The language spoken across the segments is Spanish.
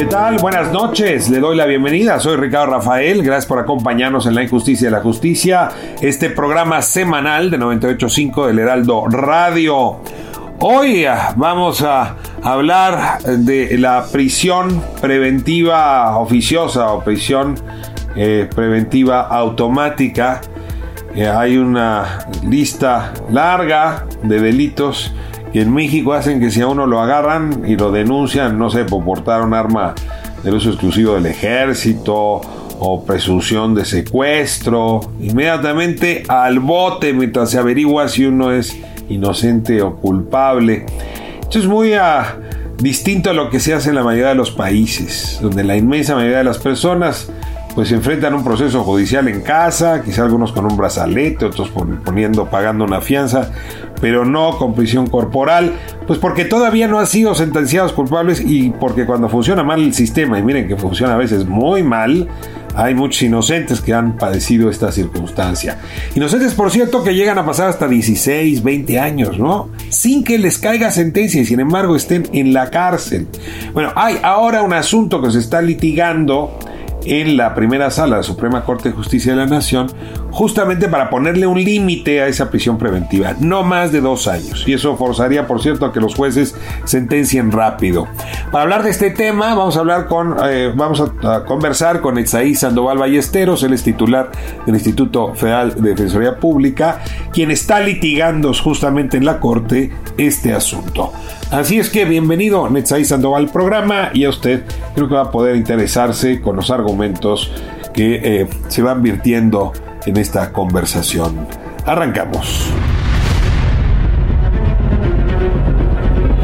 ¿Qué tal? Buenas noches, le doy la bienvenida. Soy Ricardo Rafael, gracias por acompañarnos en La Injusticia de la Justicia, este programa semanal de 98.5 del Heraldo Radio. Hoy ah, vamos a hablar de la prisión preventiva oficiosa o prisión eh, preventiva automática. Eh, hay una lista larga de delitos que en México hacen que si a uno lo agarran y lo denuncian, no sé, por portar un arma del uso exclusivo del ejército o presunción de secuestro, inmediatamente al bote mientras se averigua si uno es inocente o culpable. Esto es muy ah, distinto a lo que se hace en la mayoría de los países, donde la inmensa mayoría de las personas pues se enfrentan a un proceso judicial en casa, quizá algunos con un brazalete, otros poniendo, pagando una fianza, pero no con prisión corporal, pues porque todavía no han sido sentenciados culpables y porque cuando funciona mal el sistema, y miren que funciona a veces muy mal, hay muchos inocentes que han padecido esta circunstancia. Inocentes, por cierto, que llegan a pasar hasta 16, 20 años, ¿no? Sin que les caiga sentencia y sin embargo estén en la cárcel. Bueno, hay ahora un asunto que se está litigando en la primera sala de Suprema Corte de Justicia de la Nación, justamente para ponerle un límite a esa prisión preventiva, no más de dos años. Y eso forzaría, por cierto, a que los jueces sentencien rápido. Para hablar de este tema, vamos a hablar con, eh, vamos a, conversar con Etzaí Sandoval Ballesteros, él es titular del Instituto Federal de Defensoría Pública, quien está litigando justamente en la Corte este asunto. Así es que bienvenido Netzai Sandoval al programa y a usted creo que va a poder interesarse con los argumentos que eh, se van virtiendo en esta conversación. Arrancamos.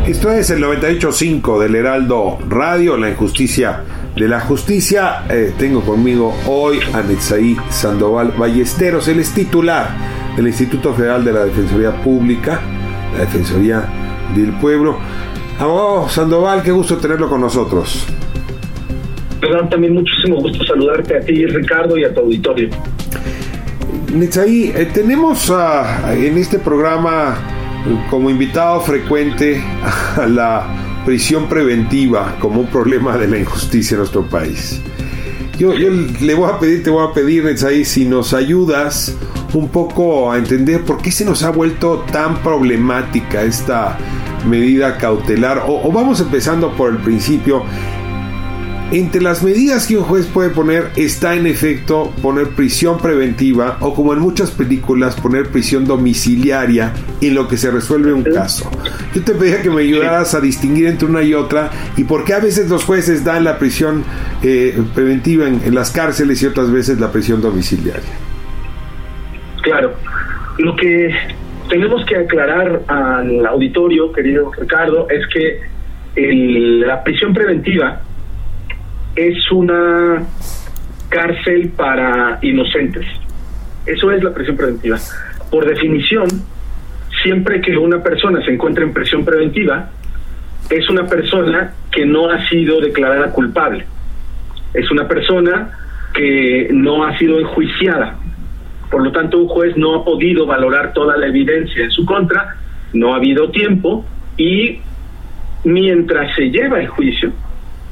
Esto es el 98.5 del Heraldo Radio, la injusticia de la justicia. Eh, tengo conmigo hoy a Netzaí Sandoval Ballesteros, él es titular del Instituto Federal de la Defensoría Pública, la Defensoría del pueblo. Abogado Sandoval, qué gusto tenerlo con nosotros. Perdón, también muchísimo gusto saludarte a ti, Ricardo, y a tu auditorio. Netzaí, eh, tenemos en este programa como invitado frecuente a la prisión preventiva como un problema de la injusticia en nuestro país. Yo, yo le voy a pedir, te voy a pedir, Netzaí, si nos ayudas un poco a entender por qué se nos ha vuelto tan problemática esta medida cautelar. O, vamos empezando por el principio. Entre las medidas que un juez puede poner está en efecto poner prisión preventiva o como en muchas películas poner prisión domiciliaria en lo que se resuelve un caso. Yo te pedía que me ayudaras a distinguir entre una y otra y por qué a veces los jueces dan la prisión eh, preventiva en las cárceles y otras veces la prisión domiciliaria. Claro, lo que tenemos que aclarar al auditorio, querido Ricardo, es que la prisión preventiva es una cárcel para inocentes. Eso es la prisión preventiva. Por definición, siempre que una persona se encuentra en prisión preventiva, es una persona que no ha sido declarada culpable. Es una persona que no ha sido enjuiciada. Por lo tanto, un juez no ha podido valorar toda la evidencia en su contra, no ha habido tiempo y mientras se lleva el juicio,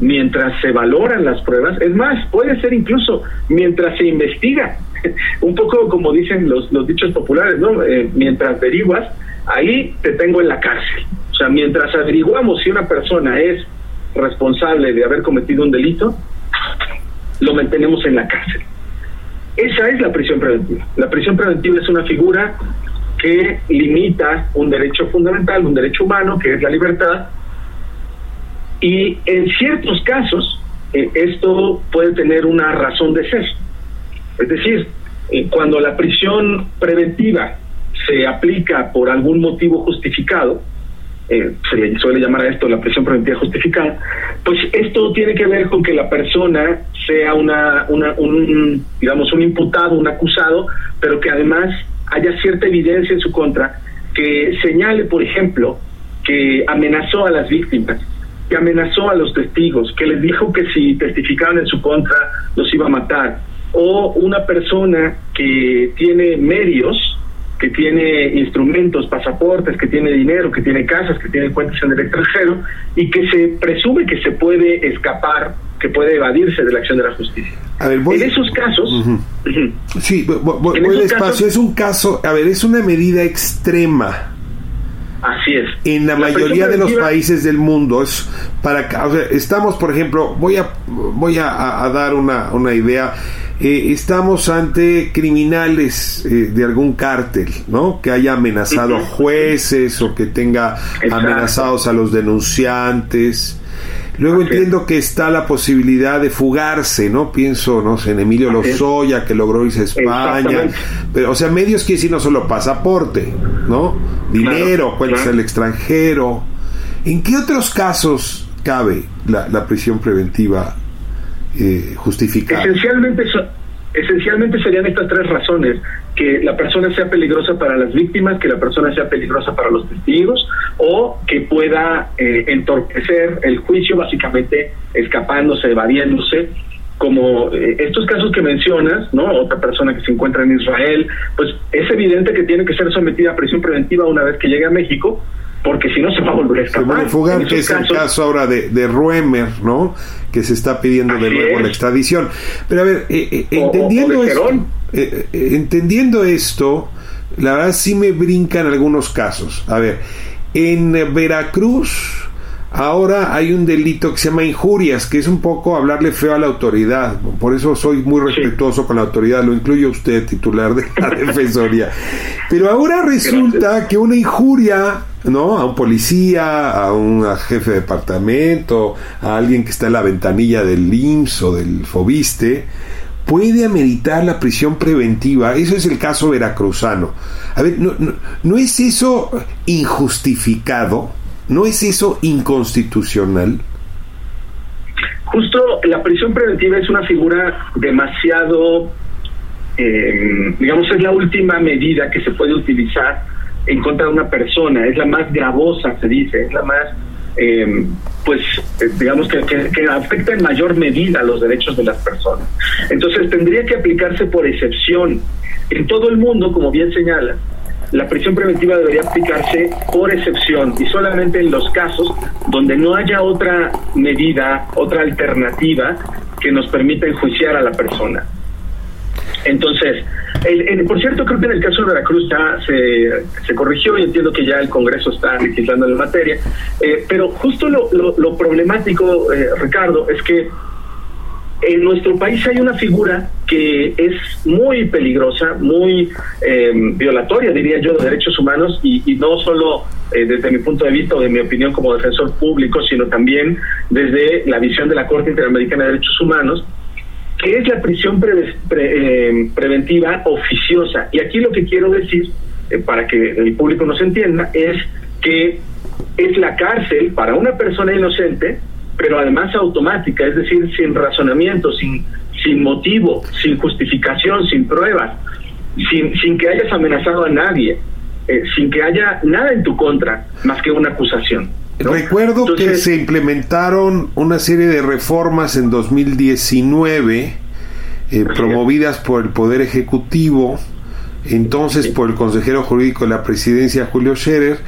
mientras se valoran las pruebas, es más, puede ser incluso mientras se investiga, un poco como dicen los, los dichos populares, ¿no? Eh, mientras averiguas, ahí te tengo en la cárcel. O sea, mientras averiguamos si una persona es responsable de haber cometido un delito, lo mantenemos en la cárcel. Esa es la prisión preventiva. La prisión preventiva es una figura que limita un derecho fundamental, un derecho humano, que es la libertad, y en ciertos casos eh, esto puede tener una razón de ser. Es decir, eh, cuando la prisión preventiva se aplica por algún motivo justificado, eh, se suele llamar a esto la prisión preventiva justificada, pues esto tiene que ver con que la persona sea una, una un, digamos, un imputado, un acusado, pero que además haya cierta evidencia en su contra que señale, por ejemplo, que amenazó a las víctimas, que amenazó a los testigos, que les dijo que si testificaban en su contra los iba a matar, o una persona que tiene medios, que tiene instrumentos, pasaportes, que tiene dinero, que tiene casas, que tiene cuentas en el extranjero y que se presume que se puede escapar, que puede evadirse de la acción de la justicia. en esos casos, sí, voy, despacio. es un caso, a ver, es una medida extrema. Así es. En la, mayoría de los países del mundo es para, o sea, estamos, por ejemplo, voy a voy a, dar una, una idea eh, estamos ante criminales eh, de algún cártel, ¿no? Que haya amenazado a jueces o que tenga amenazados a los denunciantes. Luego entiendo que está la posibilidad de fugarse, ¿no? Pienso, no sé, en Emilio Lozoya, que logró irse a España. Pero, o sea, medios quiere decir no solo pasaporte, ¿no? Dinero, puede ser el extranjero. ¿En qué otros casos cabe la, la prisión preventiva eh, Esencialmente, esencialmente serían estas tres razones, que la persona sea peligrosa para las víctimas, que la persona sea peligrosa para los testigos o que pueda eh, entorpecer el juicio, básicamente escapándose, evadiéndose como eh, estos casos que mencionas, ¿no? Otra persona que se encuentra en Israel, pues es evidente que tiene que ser sometida a prisión preventiva una vez que llegue a México, porque si no se va a volver a escapar. fugar, que es el caso ahora de, de Ruemer, ¿no? Que se está pidiendo de nuevo la extradición. Pero a ver, eh, eh, entendiendo, esto, eh, entendiendo esto, la verdad sí me brincan algunos casos. A ver, en Veracruz Ahora hay un delito que se llama injurias, que es un poco hablarle feo a la autoridad. Por eso soy muy respetuoso con la autoridad, lo incluye usted, titular de la Defensoría. Pero ahora resulta que una injuria, ¿no? A un policía, a un jefe de departamento, a alguien que está en la ventanilla del IMSS o del FOBISTE, puede ameritar la prisión preventiva. Eso es el caso veracruzano. A ver, ¿no, no, no es eso injustificado? ¿No es eso inconstitucional? Justo la prisión preventiva es una figura demasiado, eh, digamos, es la última medida que se puede utilizar en contra de una persona, es la más gravosa, se dice, es la más, eh, pues, eh, digamos, que, que, afecta en mayor medida los derechos de las personas. Entonces tendría que aplicarse por excepción. En todo el mundo, como bien señala, la prisión preventiva debería aplicarse por excepción y solamente en los casos donde no haya otra medida, otra alternativa que nos permita enjuiciar a la persona. Entonces, por cierto, creo que en el caso de Veracruz ya se, corrigió y entiendo que ya el Congreso está legislando la materia, eh, pero justo lo, lo, problemático, eh, Ricardo, es que en nuestro país hay una figura que es muy peligrosa, muy em, violatoria, diría yo, de derechos humanos y, no solo eh, desde mi punto de vista o de mi opinión como defensor público, sino también desde la visión de la Corte Interamericana de Derechos Humanos, que es la prisión em, preventiva oficiosa. Y aquí lo que quiero decir, eh, para que el público nos entienda, es que es la cárcel para una persona inocente pero además automática, es decir, sin razonamiento, sin, sin motivo, sin justificación, sin pruebas, sin, sin que hayas amenazado a nadie, eh, sin que haya nada en tu contra más que una acusación. Recuerdo que se implementaron una serie de reformas en 2019 eh, promovidas por el Poder Ejecutivo, entonces por el consejero jurídico de la presidencia Julio Scherer,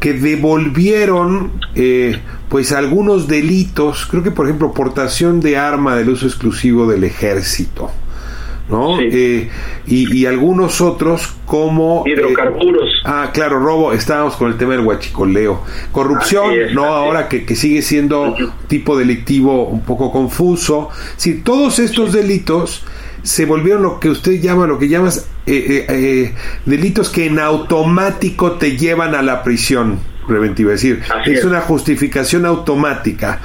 que devolvieron eh, pues algunos delitos, creo que por ejemplo portación de arma del uso exclusivo del ejército, ¿no? Eh, y, algunos otros como eh, hidrocarburos. ah, claro, robo, estábamos con el tema del huachicoleo. Corrupción, ¿no? Ahora que, que, sigue siendo tipo delictivo un poco confuso. Si todos estos delitos se volvieron lo que usted llama, lo que llamas eh, eh, delitos que en automático te llevan a la prisión preventiva. Es decir, es, una justificación automática.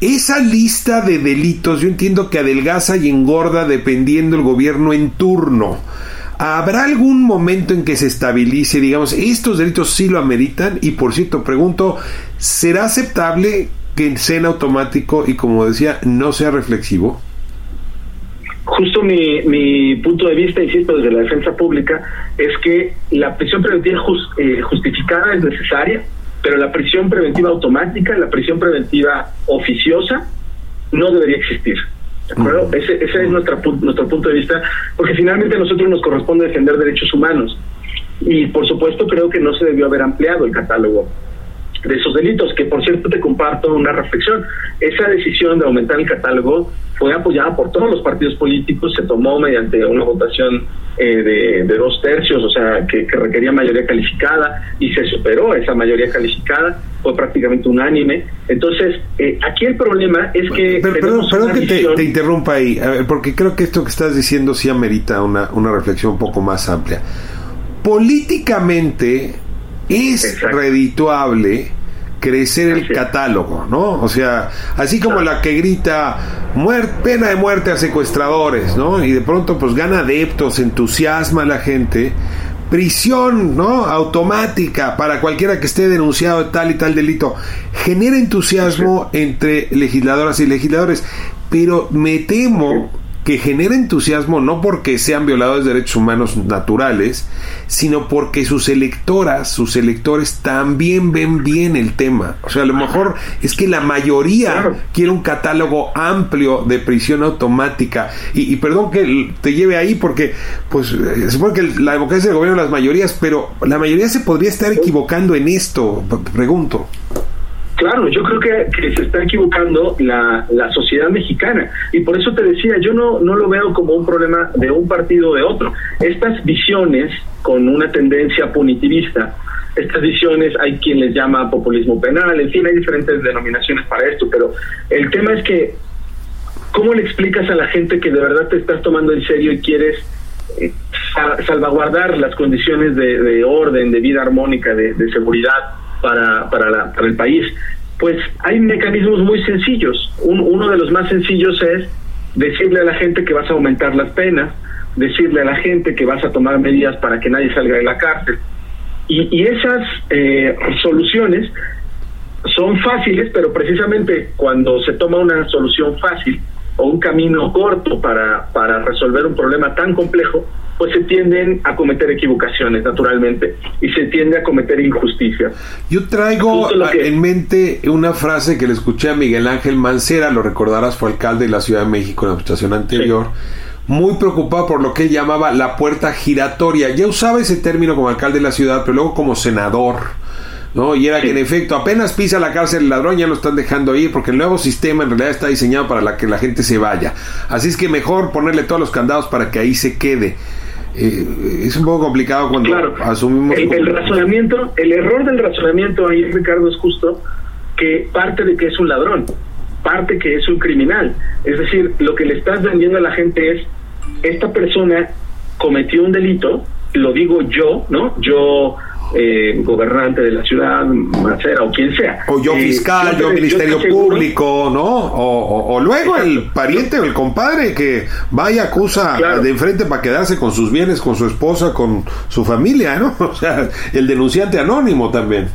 Esa lista de delitos, yo entiendo que adelgaza y engorda dependiendo el gobierno en turno. ¿Habrá algún momento en que se estabilice, digamos, estos delitos sí lo ameritan? Y por cierto, pregunto, ¿será aceptable que sea en automático y como decía, no sea reflexivo? Justo mi, mi punto de vista, insisto, desde la defensa pública, es que la prisión preventiva eh, justificada es necesaria, pero la prisión preventiva automática, la prisión preventiva oficiosa, no debería existir. ¿De acuerdo? Ese, ese es nuestra, nuestro punto de vista, porque finalmente a nosotros nos corresponde defender derechos humanos. Y por supuesto creo que no se debió haber ampliado el catálogo de esos delitos, que por cierto te comparto una reflexión. Esa decisión de aumentar el catálogo fue apoyada por todos los partidos políticos, se tomó mediante una votación eh, de, dos tercios, o sea, que, requería mayoría calificada y se superó esa mayoría calificada, fue prácticamente unánime. Entonces, eh, aquí el problema es que... perdón, que te, interrumpa ahí, porque creo que esto que estás diciendo sí amerita una, una reflexión un poco más amplia. Políticamente es redituable crecer el catálogo, ¿no? O sea, así como la que grita pena de muerte a secuestradores, ¿no? Y de pronto pues gana adeptos, entusiasma a la gente, prisión, ¿no? Automática para cualquiera que esté denunciado de tal y tal delito, genera entusiasmo entre legisladoras y legisladores, pero me temo que genera entusiasmo no porque sean violadores de derechos humanos naturales, sino porque sus electoras, sus electores también ven bien el tema. O sea, a lo mejor es que la mayoría quiere un catálogo amplio de prisión automática. Y, perdón que te lleve ahí porque, pues, eh, se supone que la democracia del gobierno de las mayorías, pero la mayoría se podría estar equivocando en esto, pregunto. Claro, yo creo que, se está equivocando la, sociedad mexicana y por eso te decía, yo no, no lo veo como un problema de un partido o de otro. Estas visiones con una tendencia punitivista, estas visiones hay quien les llama populismo penal, en fin, hay diferentes denominaciones para esto, pero el tema es que, ¿cómo le explicas a la gente que de verdad te estás tomando en serio y quieres eh, salvaguardar las condiciones de, orden, de vida armónica, de seguridad? Para, para, para el país? Pues hay mecanismos muy sencillos. uno de los más sencillos es decirle a la gente que vas a aumentar las penas, decirle a la gente que vas a tomar medidas para que nadie salga de la cárcel. Y, y esas eh, soluciones son fáciles, pero precisamente cuando se toma una solución fácil o un camino corto para, para resolver un problema tan complejo, pues se tienden a cometer equivocaciones, naturalmente, y se tiende a cometer injusticia. Yo traigo en mente una frase que le escuché a Miguel Ángel Mancera, lo recordarás, fue alcalde de la Ciudad de México en la administración anterior. Muy preocupado por lo que él llamaba la puerta giratoria. Ya usaba ese término como alcalde de la ciudad, pero luego como senador. ¿no? Y era que en efecto apenas pisa la cárcel el ladrón ya lo están dejando ir porque el nuevo sistema en realidad está diseñado para la que la gente se vaya. Así es que mejor ponerle todos los candados para que ahí se quede. Eh, es un poco complicado cuando asumimos... El, razonamiento, el error del razonamiento ahí, Ricardo, es justo que parte de que es un ladrón, parte que es un criminal. Es decir, lo que le estás vendiendo a la gente es, esta persona cometió un delito, lo digo yo, ¿no? Yo eh, gobernante de la ciudad, Macera o quien sea. O yo eh, fiscal, yo, ministerio público, ¿no? O, luego el pariente o el compadre que vaya acusa de enfrente para quedarse con sus bienes, con su esposa, con su familia, ¿no? O sea, el denunciante anónimo también.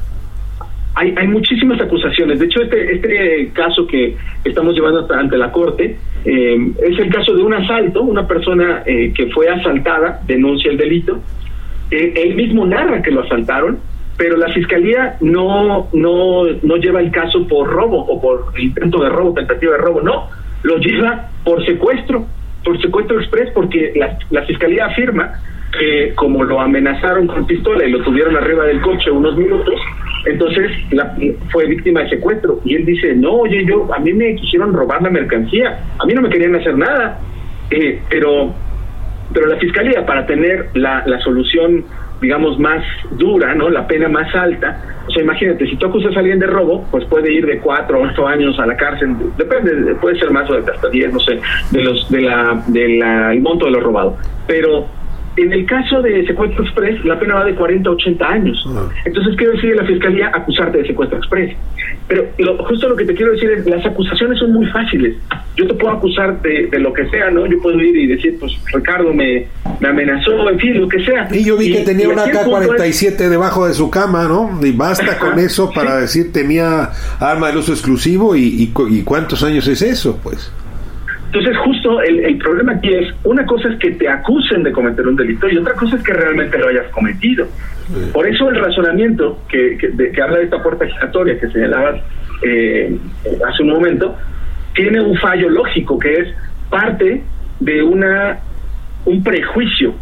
Hay, hay muchísimas acusaciones. De hecho, este, este caso que estamos llevando ante la Corte eh, es el caso de un asalto. Una persona que fue asaltada denuncia el delito eh, él mismo narra que lo asaltaron, pero la fiscalía no, no, no lleva el caso por robo o por intento de robo, tentativa de robo, no, lo lleva por secuestro, por secuestro express, porque la, la fiscalía afirma que como lo amenazaron con pistola y lo tuvieron arriba del coche unos minutos, entonces la, fue víctima de secuestro. Y él dice, no, oye, yo, a mí me quisieron robar la mercancía, a mí no me querían hacer nada, eh, pero pero la fiscalía para tener la, la solución digamos, más dura, ¿no? La pena más alta. O sea, imagínate, si tú acusas a alguien de robo, pues puede ir de cuatro a ocho años a la cárcel, depende, puede ser más o hasta diez, no sé, de los, de la, de la, el monto de lo robado. Pero en el caso de secuestro express, la pena va de 40 a 80 años. Ah. Entonces, ¿qué decide la fiscalía? Acusarte de secuestro express. Pero justo lo que te quiero decir es, las acusaciones son muy fáciles. Yo te puedo acusar de, lo que sea, ¿no? Yo puedo ir y decir, pues Ricardo me, me amenazó, en fin, lo que sea. Y yo vi que tenía una K-47 debajo de su cama, ¿no? Y basta con eso para decir tenía arma de uso exclusivo y, y cuántos años es eso, pues. Entonces, justo el, problema aquí es, una cosa es que te acusen de cometer un delito y otra cosa es que realmente lo hayas cometido. Por eso el razonamiento que, que, habla de esta puerta giratoria que señalabas eh, hace un momento, tiene un fallo lógico que es parte de una un prejuicio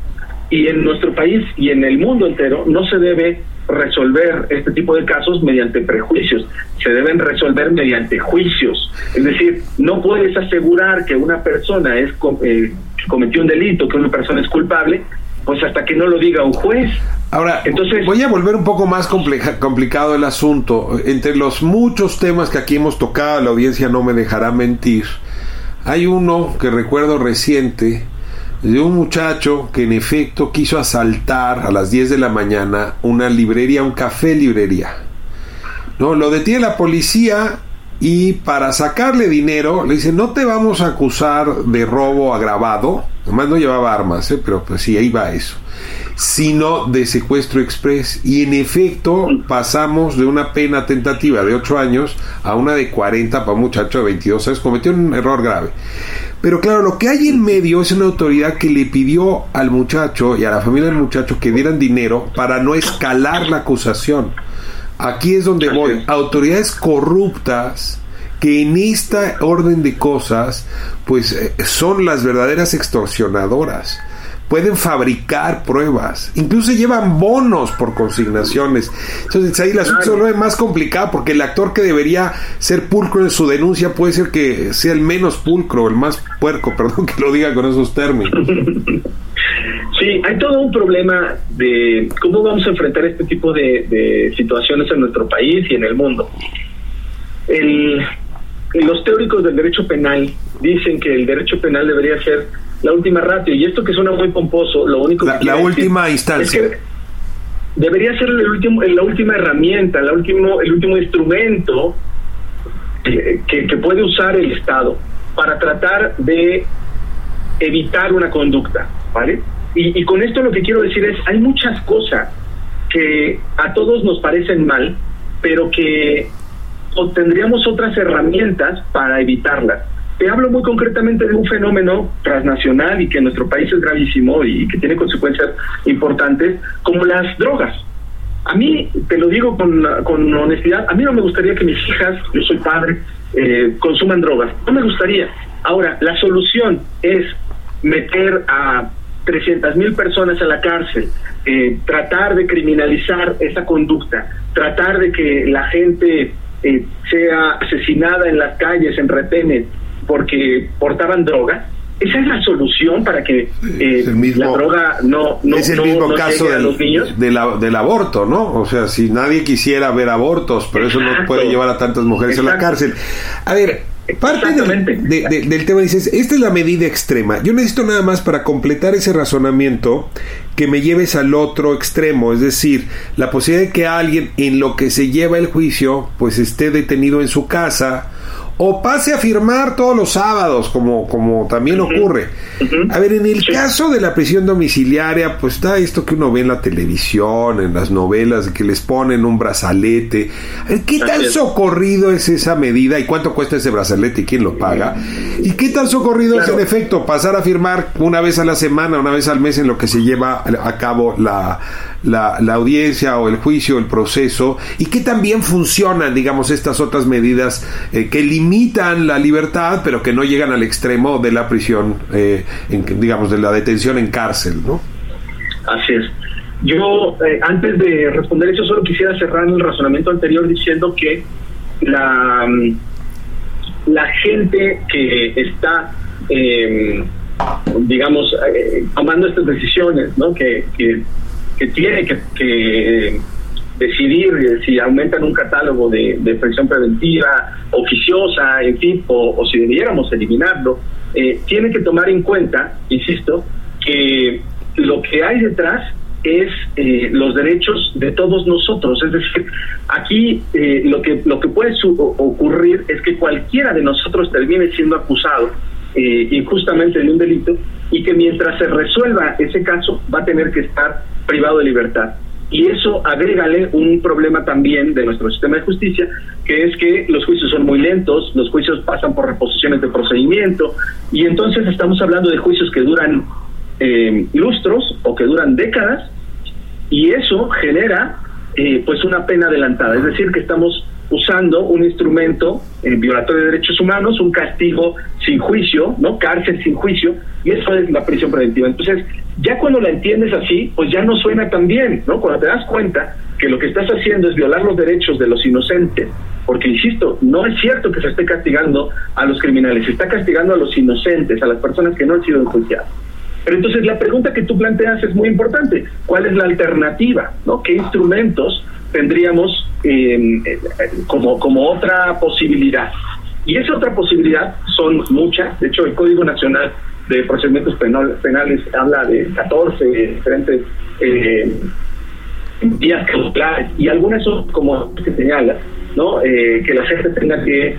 y en nuestro país y en el mundo entero no se debe resolver este tipo de casos mediante prejuicios, se deben resolver mediante juicios. Es decir, no puedes asegurar que una persona es eh, cometió un delito, que una persona es culpable, pues hasta que no lo diga un juez. Ahora, Entonces, voy a volver un poco más complicado el asunto. Entre los muchos temas que aquí hemos tocado, la audiencia no me dejará mentir. Hay uno que recuerdo reciente, de un muchacho que en efecto quiso asaltar a las 10 de la mañana una librería, un café librería. No, lo detiene la policía y para sacarle dinero le dice, no te vamos a acusar de robo agravado, además no llevaba armas, ¿eh? pero pues sí, ahí va eso, sino de secuestro express. Y en efecto pasamos de una pena tentativa de 8 años a una de 40 para un muchacho de 22 años, cometió un error grave. Pero claro, lo que hay en medio es una autoridad que le pidió al muchacho y a la familia del muchacho que dieran dinero para no escalar la acusación. Aquí es donde voy. Autoridades corruptas que en esta orden de cosas, pues eh, son las verdaderas extorsionadoras pueden fabricar pruebas, incluso llevan bonos por consignaciones. Entonces ahí la asunto es más complicado porque el actor que debería ser pulcro en su denuncia puede ser que sea el menos pulcro, el más puerco, perdón que lo diga con esos términos. Sí, hay todo un problema de cómo vamos a enfrentar este tipo de, situaciones en nuestro país y en el mundo. Los teóricos del derecho penal dicen que el derecho penal debería ser la última ratio. Y esto que suena muy pomposo, lo único la, que... La última instancia. debería ser el último, la última herramienta, la último, el último instrumento que, que, puede usar el Estado para tratar de evitar una conducta, ¿vale? Y, y con esto lo que quiero decir es, hay muchas cosas que a todos nos parecen mal, pero que tendríamos otras herramientas para evitarlas. Te hablo muy concretamente de un fenómeno transnacional y que en nuestro país es gravísimo y que tiene consecuencias importantes, como las drogas. A mí, te lo digo con, con honestidad, a mí no me gustaría que mis hijas, yo soy padre, eh, consuman drogas. No me gustaría. Ahora, la solución es meter a 300 mil personas a la cárcel, eh, tratar de criminalizar esa conducta, tratar de que la gente eh, sea asesinada en las calles, en retenes, porque portaban droga. Esa es la solución para que eh, la droga no, no es el mismo caso del, los niños. del aborto, ¿no? O sea, si nadie quisiera ver abortos, pero eso no puede llevar a tantas mujeres a la cárcel. A ver, Parte del, del tema dices, esta es la medida extrema. Yo necesito nada más para completar ese razonamiento que me lleves al otro extremo, es decir, la posibilidad de que alguien en lo que se lleva el juicio, pues esté detenido en su casa o pase a firmar todos los sábados, como, como también ocurre. A ver, en el caso de la prisión domiciliaria, pues está esto que uno ve en la televisión, en las novelas, que les ponen un brazalete. ¿Qué tan socorrido es esa medida y cuánto cuesta ese brazalete y quién lo paga? ¿Y qué tan socorrido es en efecto pasar a firmar una vez a la semana, una vez al mes en lo que se lleva a cabo la, la, audiencia o el juicio, el proceso? ¿Y qué también funcionan, digamos, estas otras medidas eh, que limitan limitan la libertad, pero que no llegan al extremo de la prisión, eh, digamos, de la detención en cárcel, ¿no? Así es. Yo, eh, antes de responder eso, solo quisiera cerrar el razonamiento anterior diciendo que la, mm, la gente que está, em, digamos, eh, tomando estas decisiones, ¿no? Que, que que tiene que, que decidir si aumentan un catálogo de, de prisión preventiva, oficiosa, en fin, o, si debiéramos eliminarlo, eh, tiene que tomar en cuenta, insisto, que lo que hay detrás es eh, los derechos de todos nosotros. Es decir, aquí eh, lo que lo que puede ocurrir es que cualquiera de nosotros termine siendo acusado eh, injustamente de un delito y que mientras se resuelva ese caso va a tener que estar privado de libertad. Y eso agrégale un problema también de nuestro sistema de justicia, que es que los juicios son muy lentos, los juicios pasan por reposiciones de procedimiento, y entonces estamos hablando de juicios que duran eh, lustros o que duran décadas, y eso genera eh, pues una pena adelantada, es decir, que estamos usando un instrumento eh, violatorio de derechos humanos, un castigo sin juicio, ¿no? Cárcel sin juicio, y eso es la prisión preventiva. Entonces, ya cuando la entiendes así, pues ya no suena tan bien, ¿no? Cuando te das cuenta que lo que estás haciendo es violar los derechos de los inocentes, porque insisto, no es cierto que se esté castigando a los criminales, se está castigando a los inocentes, a las personas que no han sido enjuiciadas. Pero entonces la pregunta que tú planteas es muy importante. ¿Cuál es la alternativa? ¿no? ¿Qué instrumentos tendríamos eh, como, como otra posibilidad? Y esa otra posibilidad son muchas. De hecho, el Código Nacional de Procedimientos Penales habla de 14 diferentes eh, días cautelares y algunas son como que señala, ¿no? Eh, que la gente tenga que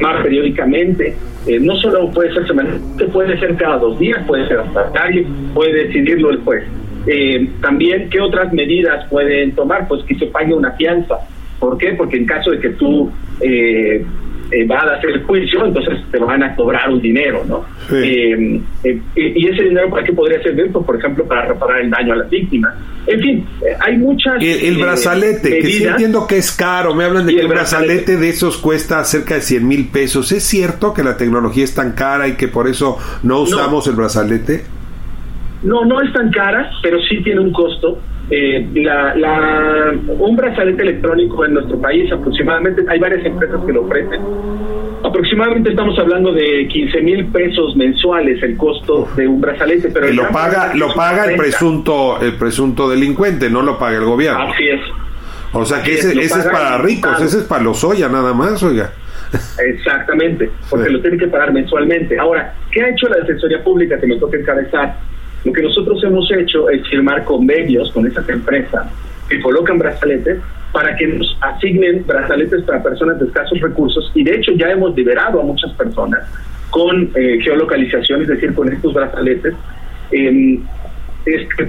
más periódicamente. Eh, no solo puede ser semanalmente, puede ser cada dos días, puede ser hasta diario, puede decidirlo el juez. Eh, también, ¿qué otras medidas pueden tomar? Pues que se pague una fianza. ¿Por qué? Porque en caso de que tú eh, eh, va a hacer el juicio, entonces te van a cobrar un dinero, ¿no? Eh, eh, y ese dinero, ¿para qué podría servir? Pues, por ejemplo, para reparar el daño a las víctimas. En fin, hay muchas. El, brazalete, que sí entiendo que es caro. Me hablan de que el brazalete, de esos cuesta cerca de 100 mil pesos. ¿Es cierto que la tecnología es tan cara y que por eso no usamos el brazalete? No, no es tan cara, pero sí tiene un costo. Eh, la, la, un brazalete electrónico en nuestro país aproximadamente, hay varias empresas que lo ofrecen, aproximadamente estamos hablando de 15 mil pesos mensuales el costo de un brazalete, pero... lo paga, lo paga el presunto, el presunto delincuente, no lo paga el gobierno. Así es. O sea que ese, es para ricos, ese es para los Oya nada más, oiga. Exactamente, porque lo tienen que pagar mensualmente. Ahora, ¿qué ha hecho la Defensoría Pública que me toca encabezar? Lo que nosotros hemos hecho es firmar convenios con esas empresas que colocan brazaletes para que nos asignen brazaletes para personas de escasos recursos y de hecho ya hemos liberado a muchas personas con eh, geolocalización, es decir, con estos brazaletes. Eh,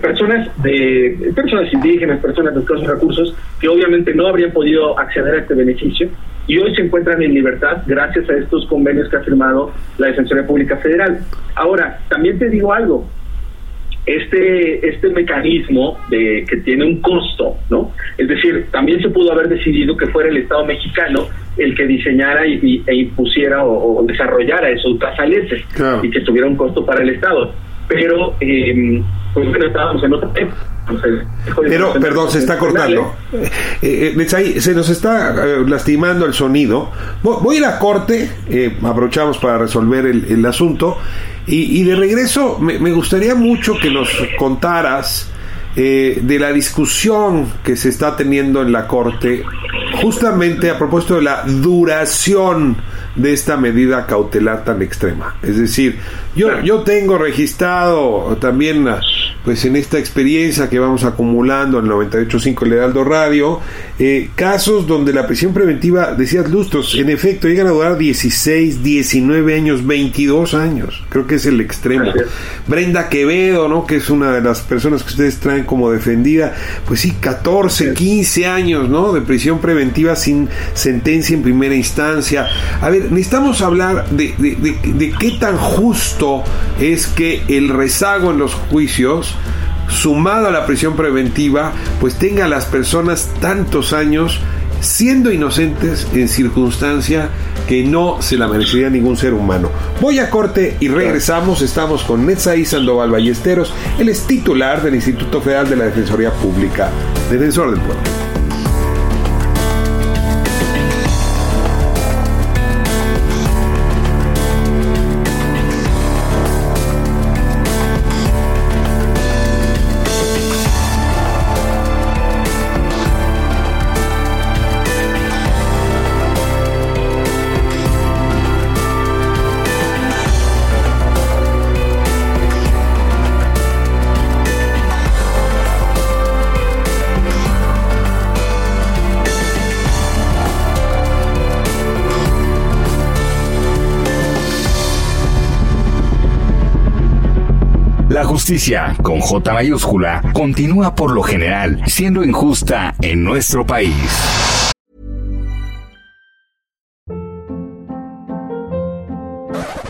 personas de personas indígenas, personas de escasos recursos que obviamente no habrían podido acceder a este beneficio y hoy se encuentran en libertad gracias a estos convenios que ha firmado la Defensoría Pública Federal. Ahora, también te digo algo, este, este mecanismo de que tiene un costo, ¿no? Es decir, también se pudo haber decidido que fuera el Estado mexicano el que diseñara y, e impusiera o, desarrollara esos brazaletes y que tuviera un costo para el Estado. Pero, eh, pues bueno, estábamos en otra pero, perdón, se está cortando. Eh, eh, se nos está eh, lastimando el sonido. Voy a ir a corte, aprovechamos para resolver el, asunto. Y, de regreso, me, gustaría mucho que nos contaras de la discusión que se está teniendo en la corte, justamente a propósito de la duración de esta medida cautelar tan extrema. Es decir, yo, yo tengo registrado también pues en esta experiencia que vamos acumulando en el 98.5 el Heraldo Radio, eh, casos donde la prisión preventiva, decías lustros, en efecto llegan a durar 16, 19 años, 22 años, creo que es el extremo. Brenda Quevedo, ¿no? que es una de las personas que ustedes traen como defendida, pues sí, 14, 15 años, ¿no? De prisión preventiva sin sentencia en primera instancia. A ver, necesitamos hablar de, de, de qué tan justo es que el rezago en los juicios sumado a la prisión preventiva, pues tenga a las personas tantos años siendo inocentes en circunstancia que no se la merecería ningún ser humano. Voy a corte y regresamos. Estamos con Netzaí Sandoval Ballesteros. Él es titular del Instituto Federal de la Defensoría Pública, defensor del pueblo. Con J mayúscula, continúa por lo general siendo injusta en nuestro país.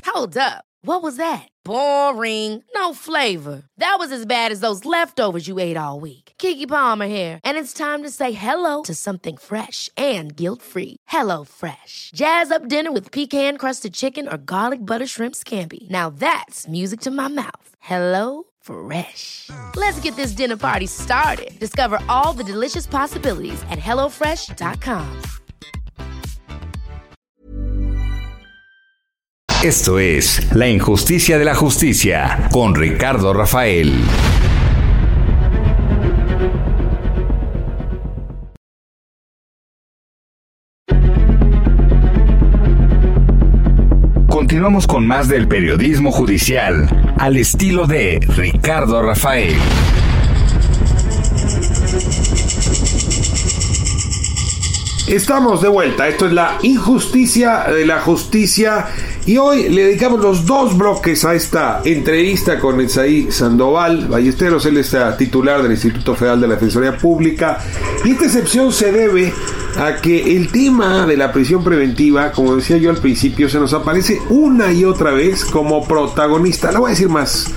Hold up. What was that? Boring. No flavor. That was as bad as those leftovers you ate all week. Kiki Palmer here, and it's time to say hello to something fresh and guilt-free. Hello Fresh. Jazz up dinner with pecan-crusted chicken or garlic butter shrimp scampi. Now that's music to my mouth. Hello Fresh. Let's get this dinner party started. Discover all the delicious possibilities at hellofresh.com. Esto es La Injusticia de la Justicia con Ricardo Rafael. Continuamos con más del periodismo judicial al estilo de Ricardo Rafael. Estamos de vuelta, esto es la injusticia de la justicia. Y hoy le dedicamos los dos bloques a esta entrevista con Esaí Sandoval Ballesteros, él es titular del Instituto Federal de la Defensoría Pública. Y esta excepción se debe a que el tema de la prisión preventiva, como decía yo al principio, se nos aparece una y otra vez como protagonista, lo voy a decir más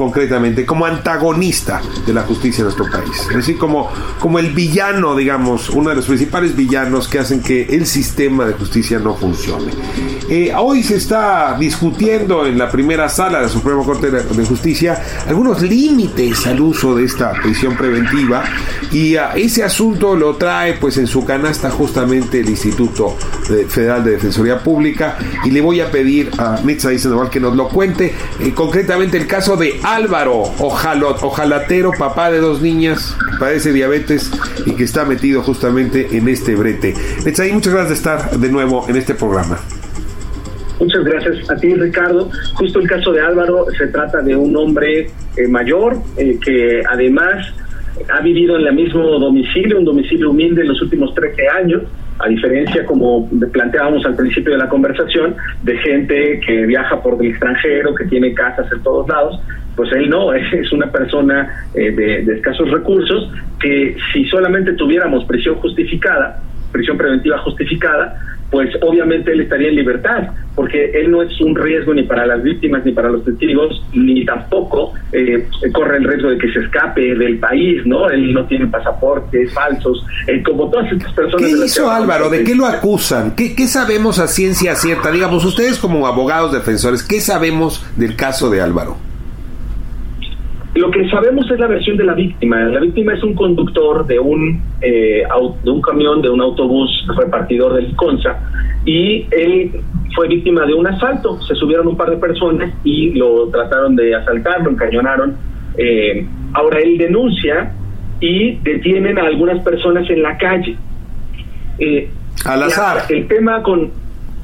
concretamente, como antagonista de la justicia en nuestro país. Es decir, como, como el villano, digamos, uno de los principales villanos que hacen que el sistema de justicia no funcione. Eh, hoy se está discutiendo en la primera sala de la Suprema Corte de Justicia algunos límites al uso de esta prisión preventiva y a ese asunto lo trae pues en su canasta justamente el Instituto Federal de Defensoría Pública y le voy a pedir a Mitza Sandoval que nos lo cuente eh, concretamente el caso de Álvaro Ojalot, ojalatero, papá de dos niñas, padece diabetes y que está metido justamente en este brete. Muchas gracias de estar de nuevo en este programa. Muchas gracias a ti, Ricardo. Justo el caso de Álvaro se trata de un hombre eh, mayor eh, que además ha vivido en el mismo domicilio, un domicilio humilde en los últimos 13 años, a diferencia, como planteábamos al principio de la conversación, de gente que viaja por el extranjero, que tiene casas en todos lados, pues él no, es una persona eh, de, de escasos recursos que si solamente tuviéramos prisión justificada, prisión preventiva justificada, pues obviamente él estaría en libertad, porque él no es un riesgo ni para las víctimas ni para los testigos, ni tampoco eh, corre el riesgo de que se escape del país, ¿no? Él no tiene pasaportes falsos, eh, como todas estas personas. ¿Qué hizo Álvaro? ¿De qué lo acusan? ¿Qué, ¿Qué sabemos a ciencia cierta? Digamos, ustedes como abogados defensores, ¿qué sabemos del caso de Álvaro? Lo que sabemos es la versión de la víctima. La víctima es un conductor de un, eh, de un camión, de un autobús repartidor del CONSA, y él fue víctima de un asalto. Se subieron un par de personas y lo trataron de asaltar, lo encañonaron. Eh, ahora él denuncia y detienen a algunas personas en la calle. Eh, Al azar. el tema con.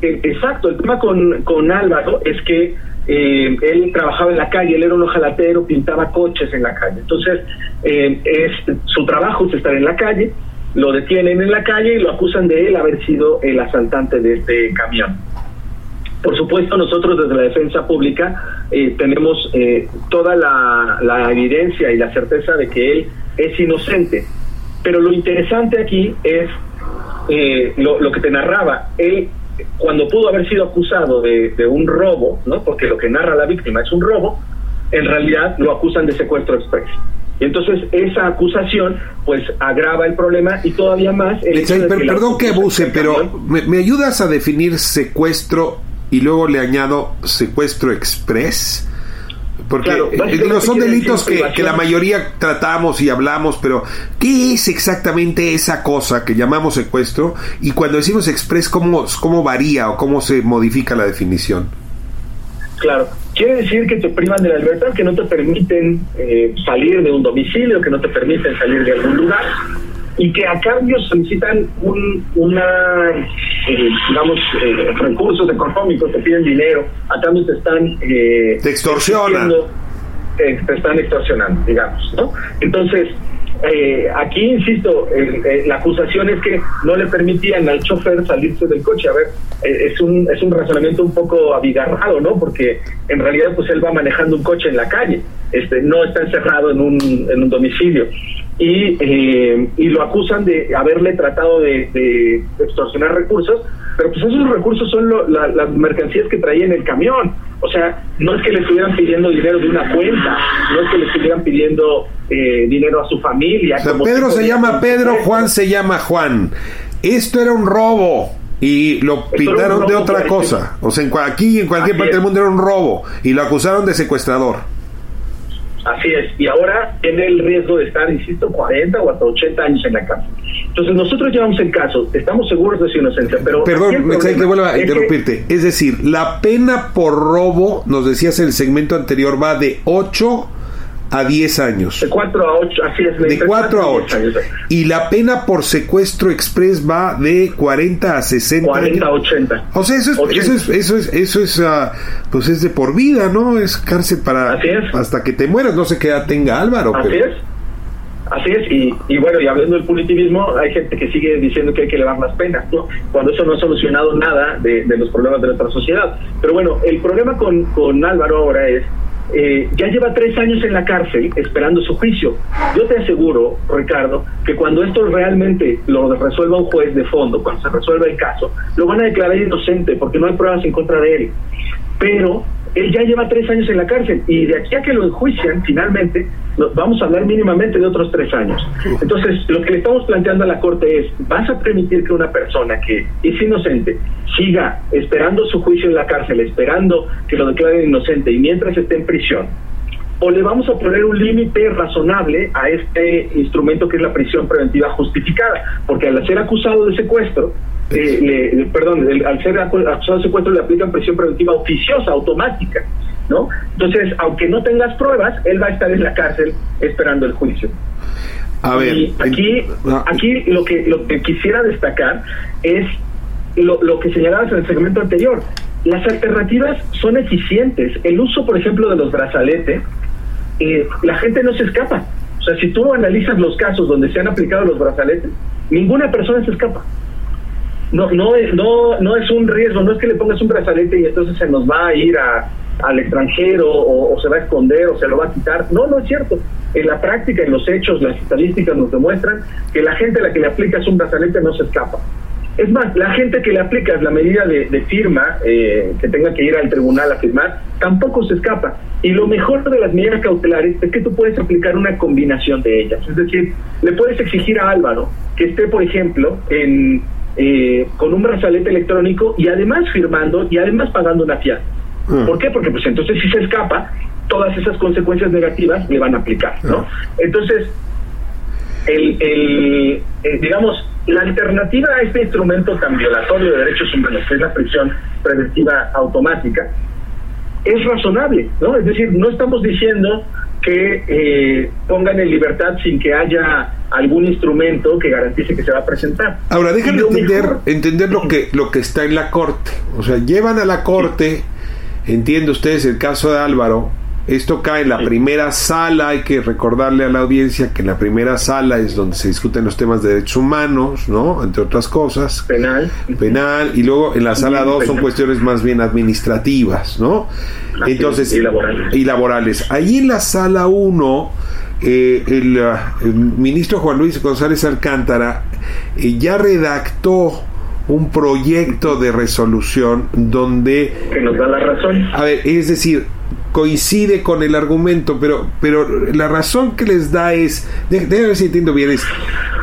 exacto, el tema con, con Álvaro es que eh, él trabajaba en la calle, él era un ojalatero, pintaba coches en la calle. Entonces, eh, es su trabajo es estar en la calle, lo detienen en la calle y lo acusan de él haber sido el asaltante de este camión. Por supuesto, nosotros desde la defensa pública eh, tenemos toda la, evidencia y la certeza de que él es inocente. Pero lo interesante aquí es lo, lo que te narraba. Él cuando pudo haber sido acusado de, un robo, ¿no? porque lo que narra la víctima es un robo, en realidad lo acusan de secuestro express. Y entonces esa acusación pues agrava el problema y todavía más... El perdón que abuse, pero ¿me, ayudas a definir secuestro y luego le añado secuestro express? Porque eh, son delitos que, la mayoría tratamos y hablamos, pero ¿qué es exactamente esa cosa que llamamos secuestro? Y cuando decimos express, ¿cómo, cómo varía o cómo se modifica la definición? Claro, quiere decir que te privan de la libertad, que no te permiten eh, salir de un domicilio, que no te permiten salir de algún lugar y que a cambio solicitan un, una, eh, digamos, eh, recursos económicos, te piden dinero, a cambio te están... Eh, te extorsionan. te están extorsionando, digamos, ¿no? Entonces, eh, aquí, insisto, la acusación es que no le permitían al chofer salirse del coche. A ver, eh, es, un, es un razonamiento un poco abigarrado, ¿no? Porque en realidad pues él va manejando un coche en la calle, este no está encerrado en un, en un domicilio. Y, eh, y lo acusan de haberle tratado de, de extorsionar recursos pero pues esos recursos son las mercancías que traía en el camión. O sea, no es que le estuvieran pidiendo dinero de una cuenta, no es que le estuvieran pidiendo eh, dinero a su familia. O sea, Pedro se llama Pedro, Juan se llama Juan. Esto era un robo y lo pintaron de otra cosa. O sea, aquí en cualquier parte del mundo era un robo y lo acusaron de secuestrador. Así es, y ahora tiene el riesgo de estar, insisto, 40 o hasta 80 años en la cárcel. Entonces nosotros llevamos el caso, estamos seguros de su inocencia, pero... Perdón, me que vuelva a interrumpirte. Es decir, la pena por robo, nos decías en el segmento anterior, va de 8 a 10 años. De 4 a 8, así es. De 4 a 8. Y la pena por secuestro express va de 40 a 60. 40 a 80. O sea, eso es, eso es, eso es, eso es, uh, pues es de por vida, ¿no? Es cárcel para así es. hasta que te mueras. No sé qué edad tenga Álvaro. Así es. Así es, y, y, bueno, y hablando del punitivismo, hay gente que sigue diciendo que hay que elevar las penas, ¿no? cuando eso no ha solucionado nada de, de los problemas de nuestra sociedad. Pero bueno, el problema con, con Álvaro ahora es eh, ya lleva tres años en la cárcel esperando su juicio. Yo te aseguro, Ricardo, que cuando esto realmente lo resuelva un juez de fondo, cuando se resuelva el caso, lo van a declarar inocente porque no hay pruebas en contra de él. Pero él ya lleva tres años en la cárcel y de aquí a que lo enjuician finalmente, vamos a hablar mínimamente de otros tres años. Entonces, lo que le estamos planteando a la Corte es, ¿vas a permitir que una persona que es inocente siga esperando su juicio en la cárcel, esperando que lo declaren inocente y mientras esté en prisión? ¿O le vamos a poner un límite razonable a este instrumento que es la prisión preventiva justificada? Porque al ser acusado de secuestro, eh, perdón, al ser acusado de secuestro le aplican prisión preventiva oficiosa, automática, ¿no? Entonces, aunque no tengas pruebas, él va a estar en la cárcel esperando el juicio. A ver, aquí, aquí lo que lo que quisiera destacar es lo, lo que señalabas en el segmento anterior. Las alternativas son eficientes. El uso, por ejemplo, de los brazaletes, eh, la gente no se escapa. O sea, si tú analizas los casos donde se han aplicado los brazaletes, ninguna persona se escapa no, no, no, no es un riesgo, no es que le pongas un brazalete y entonces se nos va a ir al extranjero o, se va a esconder o se lo va a quitar. No, no es cierto. En la práctica, en los hechos, las estadísticas nos demuestran que la gente a la que le aplicas un brazalete no se escapa. Es más, la gente que le aplicas la medida de, firma, eh, que tenga que ir al tribunal a firmar, tampoco se escapa. Y lo mejor de las medidas cautelares es que tú puedes aplicar una combinación de ellas. Es decir, le puedes exigir a Álvaro que esté, por ejemplo, en eh, con un brazalete electrónico y además firmando y además pagando una fianza. Ah. ¿Por qué? Porque pues entonces si se escapa, todas esas consecuencias negativas le van a aplicar, ¿no? Ah. Entonces, el, el eh, digamos, la alternativa a este instrumento tan violatorio de derechos humanos, que es la prisión preventiva automática, es razonable, ¿no? Es decir, no estamos diciendo que eh, pongan en libertad sin que haya algún instrumento que garantice que se va a presentar. Ahora, déjame entender, entender lo que, lo que está en la corte. O sea, llevan a la corte, entiende ustedes el caso de Álvaro, esto cae en la primera sala, hay que recordarle a la audiencia que en la primera sala es donde se discuten los temas de derechos humanos, ¿no? Entre otras cosas. Penal. Penal, y luego en la sala 2 son cuestiones más bien administrativas, ¿no? Entonces, y laborales. Y laborales. Ahí en la sala 1, eh, el, ministro Juan Luis González Alcántara eh, ya redactó un proyecto de resolución donde... Que nos da la razón. A ver, es decir, coincide con el argumento, pero, pero la razón que les da es, déjame ver si entiendo bien, es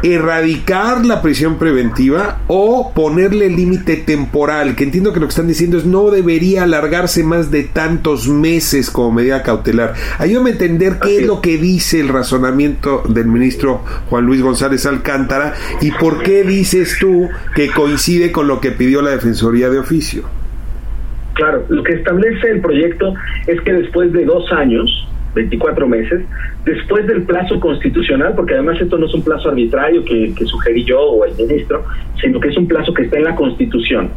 erradicar la prisión preventiva o ponerle límite temporal, que entiendo que lo que están diciendo es no debería alargarse más de tantos meses como medida cautelar. Ayúdame a entender qué es lo que dice el razonamiento del ministro Juan Luis González Alcántara y por qué dices tú que coincide con lo que pidió la Defensoría de Oficio. Claro, lo que establece el proyecto es que después de dos años, 24 meses, después del plazo constitucional, porque además esto no es un plazo arbitrario que, sugerí yo o el ministro, sino que es un plazo que está en la Constitución.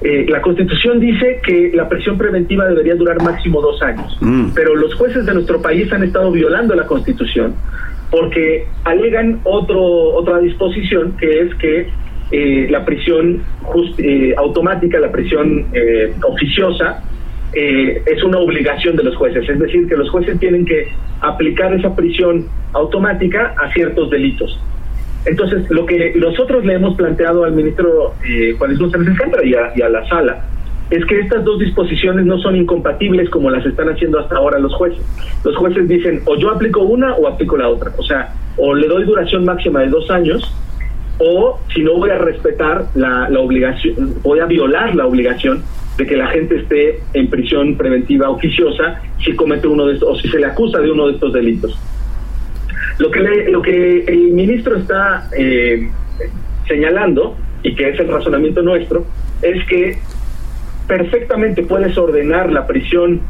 eh, la Constitución dice que la prisión preventiva debería durar máximo dos años, Mm. pero los jueces de nuestro país han estado violando la Constitución porque alegan otro otra disposición que es que eh, la prisión just- eh, automática, la prisión eh, oficiosa, eh, es una obligación de los jueces, es decir, que los jueces tienen que aplicar esa prisión automática a ciertos delitos. Entonces, lo que nosotros le hemos planteado al ministro eh, Juan Luis González Alcántara y y a la sala es que estas dos disposiciones no son incompatibles como las están haciendo hasta ahora los jueces. Los jueces dicen o yo aplico una o aplico la otra. O sea, o le doy duración máxima de dos años o si no voy a respetar la, obligación, voy a violar la obligación de que la gente esté en prisión preventiva oficiosa si comete uno de estos o si se le acusa de uno de estos delitos. Lo que, le- lo que el ministro está eh, señalando, y que es el razonamiento nuestro, es que perfectamente puedes ordenar la prisión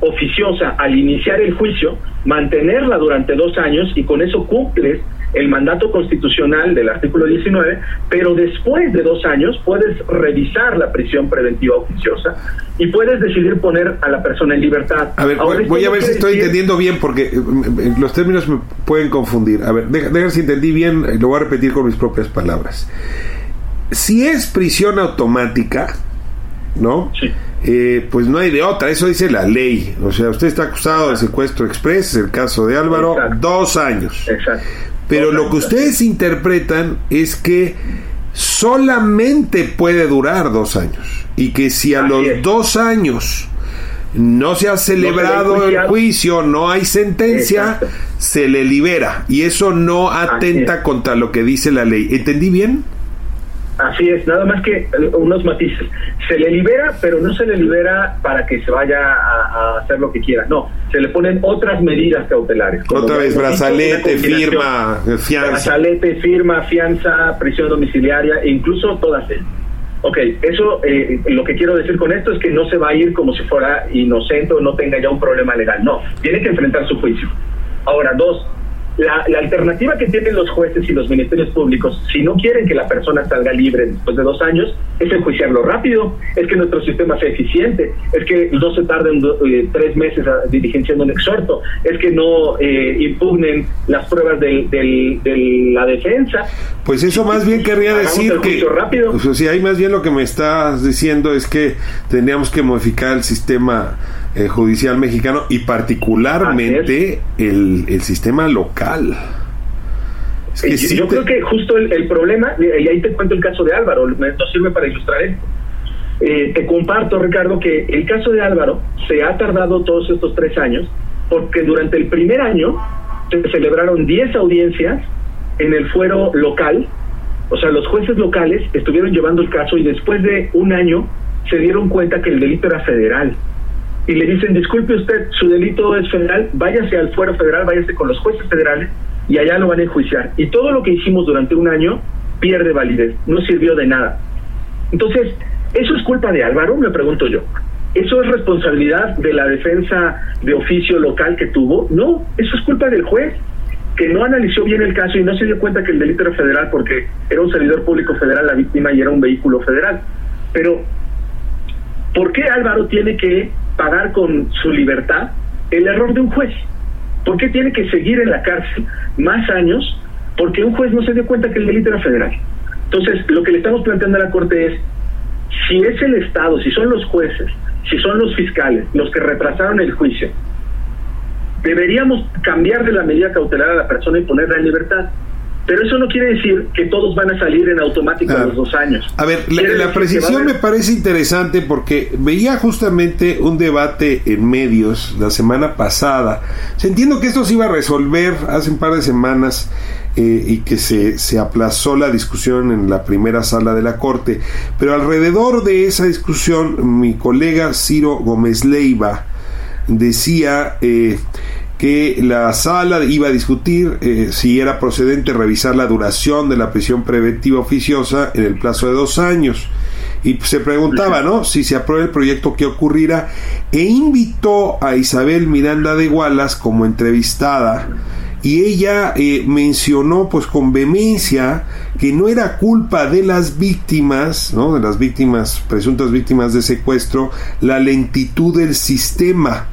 oficiosa al iniciar el juicio, mantenerla durante dos años y con eso cumples el mandato constitucional del artículo 19, pero después de dos años puedes revisar la prisión preventiva oficiosa y puedes decidir poner a la persona en libertad. A ver, Ahora, voy, a ver si estoy decir- entendiendo bien porque eh, eh, los términos me pueden confundir. A ver, deja si entendí bien, eh, lo voy a repetir con mis propias palabras. Si es prisión automática, ¿no? Sí. Eh, pues no hay de otra, eso dice la ley. O sea, usted está acusado de secuestro express, el caso de Álvaro, Exacto. dos años. Exacto. Pero lo que ustedes interpretan es que solamente puede durar dos años. Y que si a Así los es. dos años no se ha celebrado el juicio, no hay sentencia, Exacto. se le libera. Y eso no atenta contra lo que dice la ley. ¿Entendí bien? Así es, nada más que eh, unos matices. Se le libera, pero no se le libera para que se vaya a, a hacer lo que quiera. No, se le ponen otras medidas cautelares. Otra vez, brazalete, firma, fianza. Brazalete, firma, fianza, prisión domiciliaria, e incluso todas ellas. Ok, eso eh, lo que quiero decir con esto es que no se va a ir como si fuera inocente o no tenga ya un problema legal. No, tiene que enfrentar su juicio. Ahora, dos, la, la alternativa que tienen los jueces y los ministerios públicos, si no quieren que la persona salga libre después de dos años, es enjuiciarlo rápido, es que nuestro sistema sea eficiente, es que no se tarden do- eh, tres meses a- diligenciando un exhorto, es que no eh, impugnen las pruebas del- del- de la defensa. Pues eso más bien querría decir que, rápido. o sea, ahí más bien lo que me estás diciendo es que tendríamos que modificar el sistema eh, judicial mexicano y particularmente el, el sistema local. Es que Eh, sí yo te- creo que justo el, el problema, y ahí te cuento el caso de Álvaro, me- nos sirve para ilustrar esto. Eh, te comparto, Ricardo, que el caso de Álvaro se ha tardado todos estos tres años porque durante el primer año se celebraron 10 audiencias en el fuero local, o sea, los jueces locales estuvieron llevando el caso y después de un año se dieron cuenta que el delito era federal. Y le dicen, disculpe usted, su delito es federal, váyase al fuero federal, váyase con los jueces federales y allá lo van a enjuiciar. Y todo lo que hicimos durante un año pierde validez, no sirvió de nada. Entonces, ¿eso es culpa de Álvaro? Me pregunto yo. ¿Eso es responsabilidad de la defensa de oficio local que tuvo? No, eso es culpa del juez, que no analizó bien el caso y no se dio cuenta que el delito era federal porque era un servidor público federal la víctima y era un vehículo federal. Pero, ¿por qué Álvaro tiene que pagar con su libertad el error de un juez? ¿Por qué tiene que seguir en la cárcel más años porque un juez no se dio cuenta que el delito era federal? Entonces, lo que le estamos planteando a la Corte es, si es el Estado, si son los jueces, si son los fiscales los que retrasaron el juicio, deberíamos cambiar de la medida cautelar a la persona y ponerla en libertad. Pero eso no quiere decir que todos van a salir en automático a los dos años. A ver, la, precisión me parece interesante porque veía justamente un debate en medios la semana pasada. O sea, entiendo que esto se iba a resolver hace un par de semanas eh, y que se, se aplazó la discusión en la primera sala de la Corte. Pero alrededor de esa discusión, mi colega Ciro Gómez Leiva decía eh, que la sala iba a discutir eh, si era procedente revisar la duración de la prisión preventiva oficiosa en el plazo de dos años. Y se preguntaba, ¿no? Si se aprueba el proyecto, ¿qué ocurrirá? E invitó a Isabel Miranda de Gualas como entrevistada y ella eh, mencionó pues con vehemencia que no era culpa de las víctimas, ¿no? de las víctimas, presuntas víctimas de secuestro, la lentitud del sistema.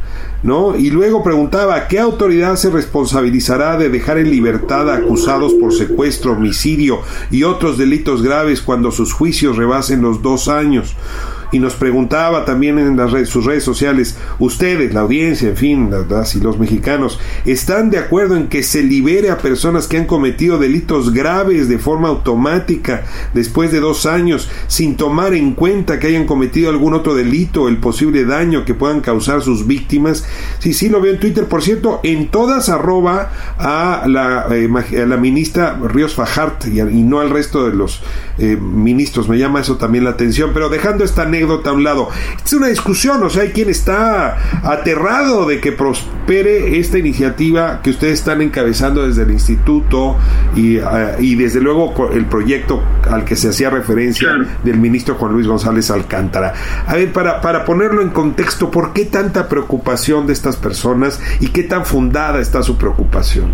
¿No? Y luego preguntaba, ¿qué autoridad se responsabilizará de dejar en libertad a acusados por secuestro, homicidio y otros delitos graves cuando sus juicios rebasen los dos años? Y nos preguntaba también en las redes, sus redes sociales, ustedes, la audiencia, en fin, las, y los mexicanos, ¿están de acuerdo en que se libere a personas que han cometido delitos graves de forma automática después de dos años, sin tomar en cuenta que hayan cometido algún otro delito, el posible daño que puedan causar sus víctimas? Sí, sí, lo veo en Twitter. Por cierto, en todas arroba a la, eh, ministra Ríos Fajart y, no al resto de los eh, ministros. Me llama eso también la atención. Pero dejando esta anécdota, a un lado. Es una discusión, o sea, hay quien está aterrado de que prospere esta iniciativa que ustedes están encabezando desde el instituto y, eh, y desde luego el proyecto al que se hacía referencia del ministro Juan Luis González Alcántara. A ver, para, para ponerlo en contexto, ¿por qué tanta preocupación de estas personas y qué tan fundada está su preocupación?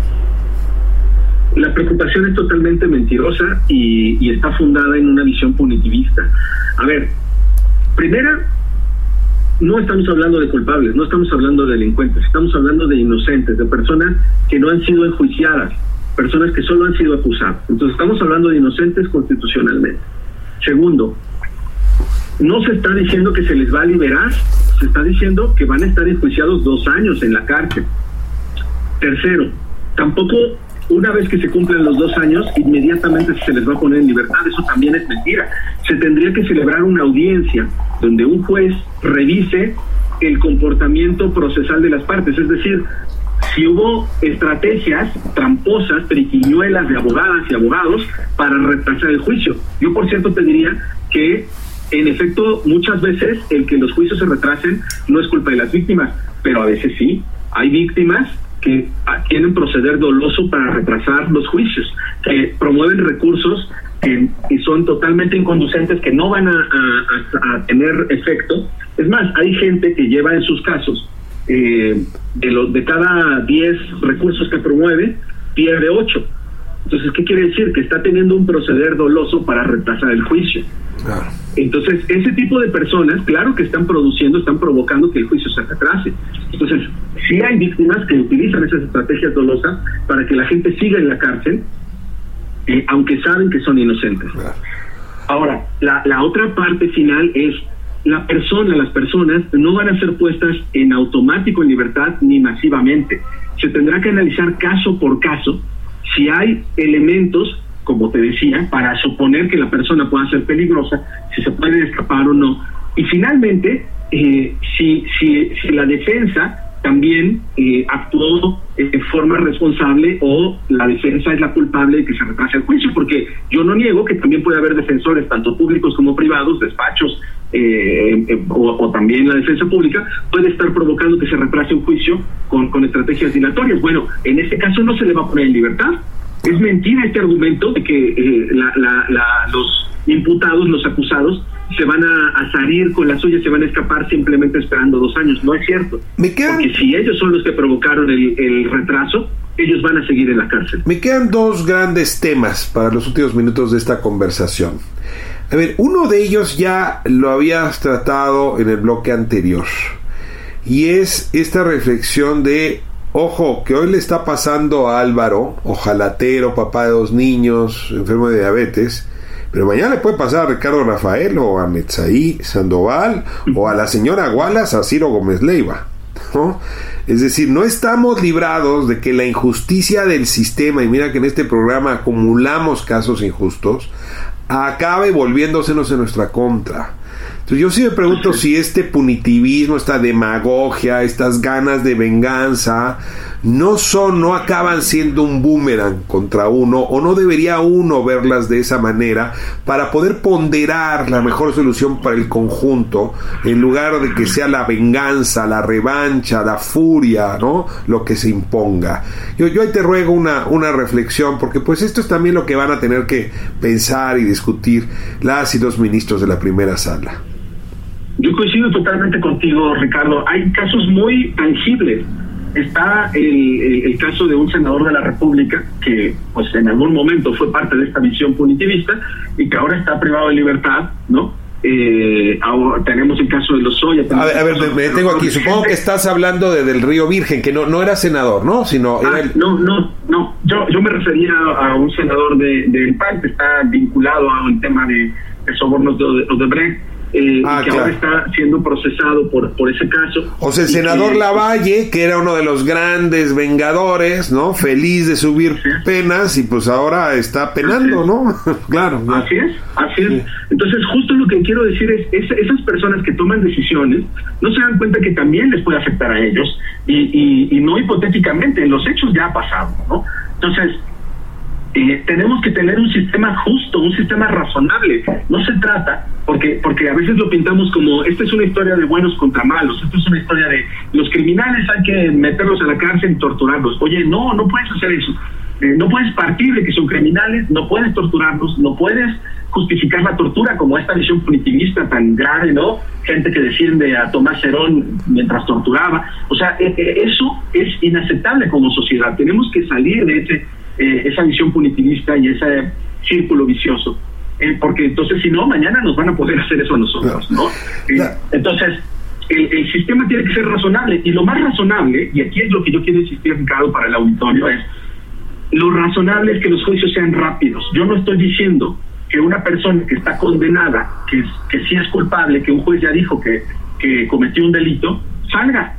La preocupación es totalmente mentirosa y, y, está fundada en una visión punitivista. A ver, Primera, no estamos hablando de culpables, no estamos hablando de delincuentes, estamos hablando de inocentes, de personas que no han sido enjuiciadas, personas que solo han sido acusadas. Entonces estamos hablando de inocentes constitucionalmente. Segundo, no se está diciendo que se les va a liberar, se está diciendo que van a estar enjuiciados dos años en la cárcel. Tercero, tampoco una vez que se cumplen los dos años, inmediatamente se les va a poner en libertad. Eso también es mentira. Se tendría que celebrar una audiencia donde un juez revise el comportamiento procesal de las partes, es decir, si hubo estrategias tramposas, triquiñuelas de abogadas y abogados para retrasar el juicio. Yo, por cierto, te diría que, en efecto, muchas veces el que los juicios se retrasen no es culpa de las víctimas, pero a veces sí. Hay víctimas que tienen proceder doloso para retrasar los juicios, que promueven recursos que, son totalmente inconducentes, que no van a, tener efecto. Es más, hay gente que lleva en sus casos, eh, de, los, de cada 10 recursos que promueve, pierde 8. Entonces, ¿qué quiere decir? Que está teniendo un proceder doloso para retrasar el juicio. Entonces, ese tipo de personas, claro que están produciendo, están provocando que el juicio se retrase. Entonces, sí hay víctimas que utilizan esas estrategias dolosas para que la gente siga en la cárcel, eh, aunque saben que son inocentes. Ahora, la, la otra parte final es la persona, las personas no van a ser puestas en automático en libertad ni masivamente. Se tendrá que analizar caso por caso si hay elementos, como te decía, para suponer que la persona pueda ser peligrosa, si se puede escapar o no. Y finalmente, eh, si, si, si la defensa también eh, actuó de forma responsable o la defensa es la culpable de que se retrase el juicio, porque yo no niego que también puede haber defensores, tanto públicos como privados, despachos eh, eh, o, también la defensa pública, puede estar provocando que se retrase un juicio con, con estrategias dilatorias. Bueno, en este caso no se le va a poner en libertad. Es mentira este argumento de que la, la, los imputados, los acusados, se van a, salir con la suya, se van a escapar simplemente esperando dos años. No es cierto. Me Porque si ellos son los que provocaron el, retraso, ellos van a seguir en la cárcel. Me quedan dos grandes temas para los últimos minutos de esta conversación. A ver, uno de ellos ya lo habías tratado en el bloque anterior. Y es esta reflexión de, ojo, que hoy le está pasando a Álvaro, ojalatero, papá de dos niños, enfermo de diabetes, pero mañana le puede pasar a Ricardo Rafael o a Metzaí Sandoval o a la señora Wallace, a Ciro Gómez Leiva. ¿no? Es decir, no estamos librados de que la injusticia del sistema, y mira que en este programa acumulamos casos injustos, acabe volviéndosenos en nuestra contra. Entonces yo sí me pregunto si este punitivismo, esta demagogia, estas ganas de venganza, no son, no acaban siendo un boomerang contra uno, o no debería uno verlas de esa manera para poder ponderar la mejor solución para el conjunto, en lugar de que sea la venganza, la revancha, la furia, ¿no? Lo que se imponga. Yo, yo ahí te ruego una, una reflexión, porque pues esto es también lo que van a tener que pensar y discutir las y los ministros de la primera sala. Yo coincido totalmente contigo, Ricardo. Hay casos muy tangibles está el, el, caso de un senador de la República que pues en algún momento fue parte de esta visión punitivista y que ahora está privado de libertad, ¿no? Eh, ahora tenemos el caso de los Soya. A ver, a ver me, tengo aquí. Supongo que estás hablando de, del Río Virgen, que no, no era senador, ¿no? Sino ah, No, no, no. Yo, yo me refería a un senador del de, PAN que está vinculado a un tema de, de sobornos de, de Brecht eh, ah, que ahora está siendo procesado por, por ese caso. O sea, el senador Lavalle, que era uno de los grandes vengadores, ¿no? Feliz de subir penas y pues ahora está penando, ¿no? claro. Así es, así es. Entonces, justo lo que quiero decir es, esas personas que toman decisiones no se dan cuenta que también les puede afectar a ellos y, y, y no hipotéticamente, los hechos ya ha pasado, ¿no? Entonces, eh, tenemos que tener un sistema justo, un sistema razonable. No se trata, porque, porque a veces lo pintamos como, esta es una historia de buenos contra malos, esta es una historia de los criminales hay que meterlos a la cárcel y torturarlos. Oye, no, no puedes hacer eso. Eh, no puedes partir de que son criminales, no puedes torturarlos, no puedes justificar la tortura como esta visión punitivista tan grave, ¿no? Gente que defiende a Tomás Herón mientras torturaba. O sea, e, e, eso es inaceptable como sociedad. Tenemos que salir de ese eh, esa visión punitivista y ese círculo vicioso. Eh, porque entonces, si no, mañana nos van a poder hacer eso a nosotros, ¿no? Eh, entonces, el, sistema tiene que ser razonable. Y lo más razonable, y aquí es lo que yo quiero insistir, Ricardo, para el auditorio, es lo razonable es que los juicios sean rápidos. Yo no estoy diciendo que una persona que está condenada, que, que sí es culpable, que un juez ya dijo que, que cometió un delito, salga.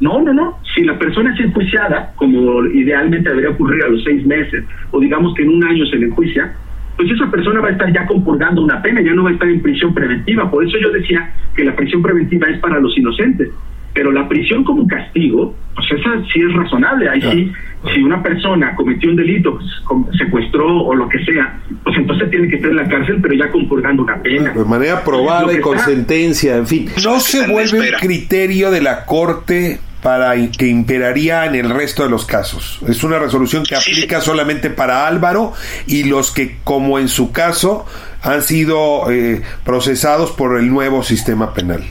No, no, no. Si la persona es enjuiciada, como idealmente debería ocurrir a los seis meses, o digamos que en un año se le enjuicia, pues esa persona va a estar ya compurgando una pena, ya no va a estar en prisión preventiva. Por eso yo decía que la prisión preventiva es para los inocentes. Pero la prisión como castigo, pues esa sí es razonable. Ahí sí, si una persona cometió un delito, pues, secuestró o lo que sea, pues entonces tiene que estar en la cárcel, pero ya compurgando una pena. De manera probada y con sentencia, en fin. No se vuelve el criterio de la Corte para que imperaría en el resto de los casos. Es una resolución que aplica solamente para Álvaro y los que, como en su caso, han sido eh, procesados por el nuevo sistema penal.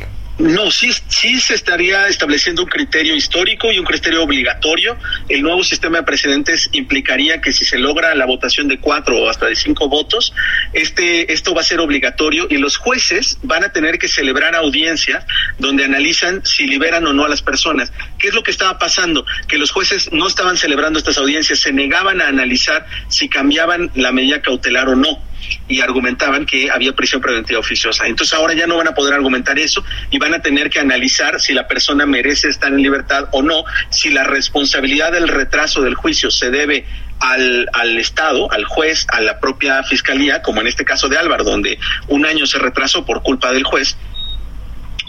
No, sí, sí se estaría estableciendo un criterio histórico y un criterio obligatorio. El nuevo sistema de precedentes implicaría que si se logra la votación de cuatro o hasta de cinco votos, este, esto va a ser obligatorio y los jueces van a tener que celebrar audiencias donde analizan si liberan o no a las personas. ¿Qué es lo que estaba pasando? Que los jueces no estaban celebrando estas audiencias, se negaban a analizar si cambiaban la medida cautelar o no y argumentaban que había prisión preventiva oficiosa. Entonces ahora ya no van a poder argumentar eso y van a tener que analizar si la persona merece estar en libertad o no, si la responsabilidad del retraso del juicio se debe al, al, Estado, al juez, a la propia fiscalía, como en este caso de Álvaro, donde un año se retrasó por culpa del juez,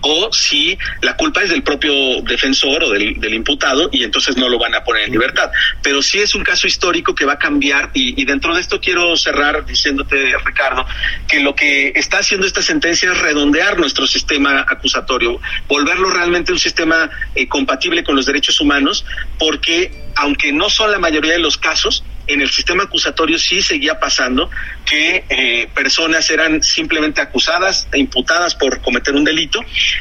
o si la culpa es del propio defensor o del, imputado y entonces no lo van a poner en libertad. Pero sí es un caso histórico que va a cambiar y, dentro de esto quiero cerrar diciéndote, Ricardo, que lo que está haciendo esta sentencia es redondear nuestro sistema acusatorio, volverlo realmente un sistema eh, compatible con los derechos humanos, porque aunque no son la mayoría de los casos, en el sistema acusatorio sí seguía pasando que eh, personas eran simplemente acusadas e imputadas por cometer un delito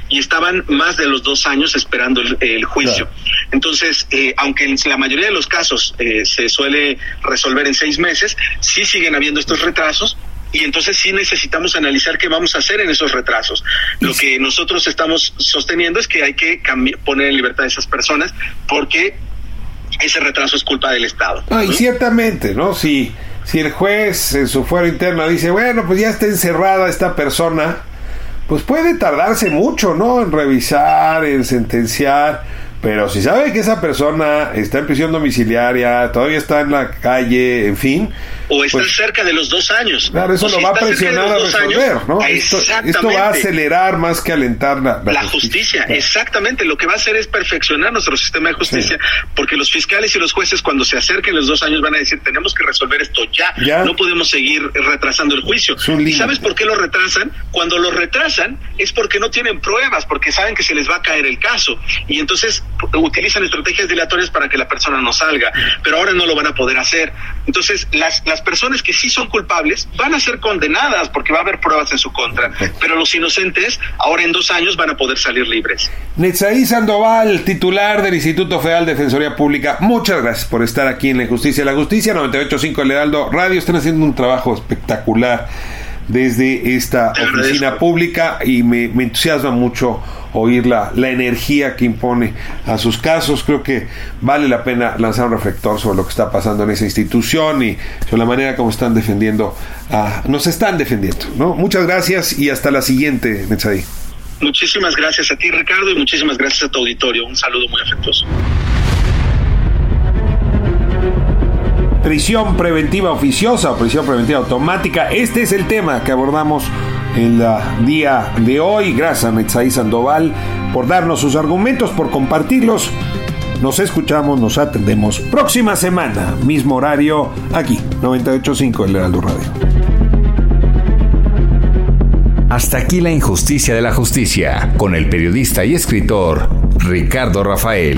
y estaban más de los dos años esperando el, juicio. Entonces, eh, aunque en la mayoría de los casos eh, se suele resolver en seis meses, sí siguen habiendo estos retrasos y entonces sí necesitamos analizar qué vamos a hacer en esos retrasos. Lo que nosotros estamos sosteniendo es que hay que poner en libertad a esas personas porque ese retraso es culpa del Estado. y ciertamente, ¿no? Si, si el juez en su fuero interno dice, bueno, pues ya está encerrada esta persona, pues puede tardarse mucho, ¿no? En revisar, en sentenciar pero si sabe que esa persona está en prisión domiciliaria, todavía está en la calle, en fin. O está pues, cerca de los dos años. Claro, eso lo va a presionar a resolver, ¿no? Esto, va a acelerar más que alentar la, la, justicia. Exactamente. Lo que va a hacer es perfeccionar nuestro sistema de justicia, porque los fiscales y los jueces, cuando se acerquen los dos años, van a decir: tenemos que resolver esto ya. No podemos seguir retrasando el juicio. ¿Y sabes por qué lo retrasan? Cuando lo retrasan es porque no tienen pruebas, porque saben que se les va a caer el caso. Y entonces utilizan estrategias dilatorias para que la persona no salga, pero ahora no lo van a poder hacer. Entonces, las, las personas que sí son culpables van a ser condenadas porque va a haber pruebas en su contra, pero los inocentes ahora en dos años van a poder salir libres. Netzaí Sandoval, titular del Instituto Federal de Defensoría Pública, muchas gracias por estar aquí en La Justicia. La Justicia 98.5 El Heraldo Radio están haciendo un trabajo espectacular desde esta oficina pública y me, entusiasma mucho oír la, la, energía que impone a sus casos. Creo que vale la pena lanzar un reflector sobre lo que está pasando en esa institución y sobre la manera como están defendiendo, a, nos están defendiendo. ¿no? Muchas gracias y hasta la siguiente, Metzadí. Muchísimas gracias a ti, Ricardo, y muchísimas gracias a tu auditorio. Un saludo muy afectuoso. Prisión preventiva oficiosa o prisión preventiva automática. Este es el tema que abordamos en el día de hoy. Gracias a Metzaí Sandoval por darnos sus argumentos, por compartirlos. Nos escuchamos, nos atendemos próxima semana, mismo horario, aquí, 98.5 El Heraldo Radio. Hasta aquí la injusticia de la justicia, con el periodista y escritor Ricardo Rafael.